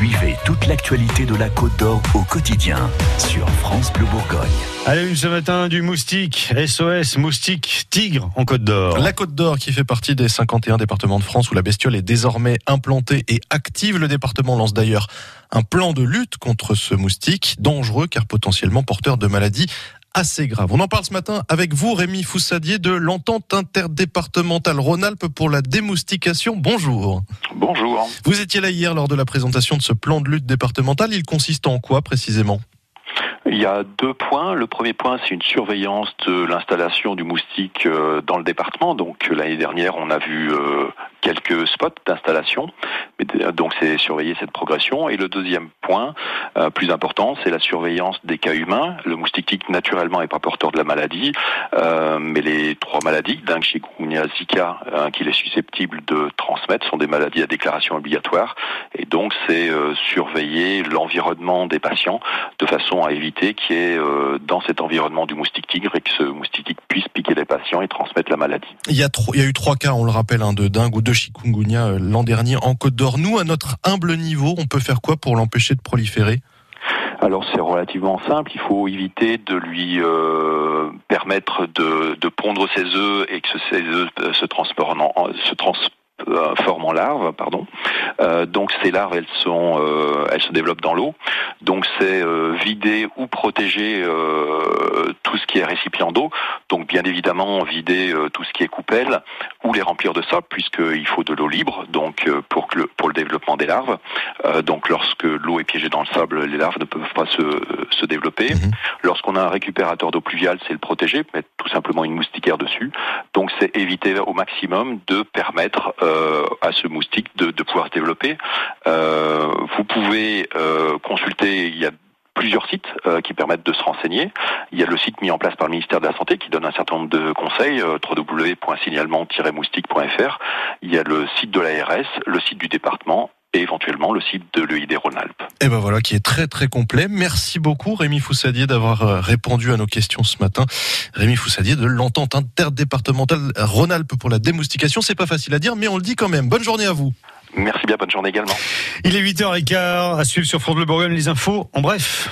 Suivez toute l'actualité de la Côte d'Or au quotidien sur France Bleu Bourgogne. Allez, une ce matin du moustique, SOS, moustique, tigre en Côte d'Or. La Côte d'Or qui fait partie des 51 départements de France où la bestiole est désormais implantée et active. Le département lance d'ailleurs un plan de lutte contre ce moustique, dangereux car potentiellement porteur de maladies assez grave. On en parle ce matin avec vous, Rémi Foussadier de l'entente interdépartementale Rhône-Alpes pour la démoustication. Bonjour. Bonjour. Vous étiez là hier lors de la présentation de ce plan de lutte départemental. Il consiste en quoi précisément? Il y a deux points. Le premier point, c'est une surveillance de l'installation du moustique euh, dans le département. Donc l'année dernière, on a vu euh, quelques spots d'installation. Donc c'est surveiller cette progression. Et le deuxième point, euh, plus important, c'est la surveillance des cas humains. Le moustique tique naturellement est pas porteur de la maladie, euh, mais les trois maladies, dengue, chikungunya, zika, euh, qu'il est susceptible de transmettre, sont des maladies à déclaration obligatoire. Et donc c'est surveiller l'environnement des patients de façon à éviter qu'il y ait dans cet environnement du moustique tigre et que ce moustique tigre puisse piquer les patients et transmettre la maladie. Il y a, il y a eu trois cas, on le rappelle, hein, de dingue ou de chikungunya euh, l'an dernier en Côte d'Or. Nous, à notre humble niveau, on peut faire quoi pour l'empêcher de proliférer? Alors c'est relativement simple, il faut éviter de lui euh, permettre de, pondre ses œufs et que ces œufs se transforment en, se transforment en larves, pardon. Euh, donc ces larves, elles sont, euh, elles se développent dans l'eau. Donc c'est euh, vider ou protéger qui est récipient d'eau. Donc bien évidemment vider tout ce qui est coupelle ou les remplir de sable puisqu'il faut de l'eau libre. Donc pour que le, pour le développement des larves. donc lorsque l'eau est piégée dans le sable, les larves ne peuvent pas se, se développer. Mhm. Lorsqu'on a un récupérateur d'eau pluviale, c'est le protéger, mettre tout simplement une moustiquaire dessus. Donc c'est éviter au maximum de permettre à ce moustique de, de pouvoir se développer euh, vous pouvez euh, consulter, il y a plusieurs sites euh, qui permettent de se renseigner. Il y a le site mis en place par le ministère de la Santé qui donne un certain nombre de conseils, www.signalement-moustique.fr. Il y a le site de l'ARS, le site du département et éventuellement le site de l'EID Rhône-Alpes. Et ben voilà, qui est très très complet. Merci beaucoup Rémi Foussadier d'avoir répondu à nos questions ce matin. Rémi Foussadier de l'entente interdépartementale Rhône-Alpes pour la démoustication. C'est pas facile à dire, mais on le dit quand même. Bonne journée à vous. Merci bien, bonne journée également. Il est 8h15, à suivre sur France Bleu Bourgogne les infos en bref.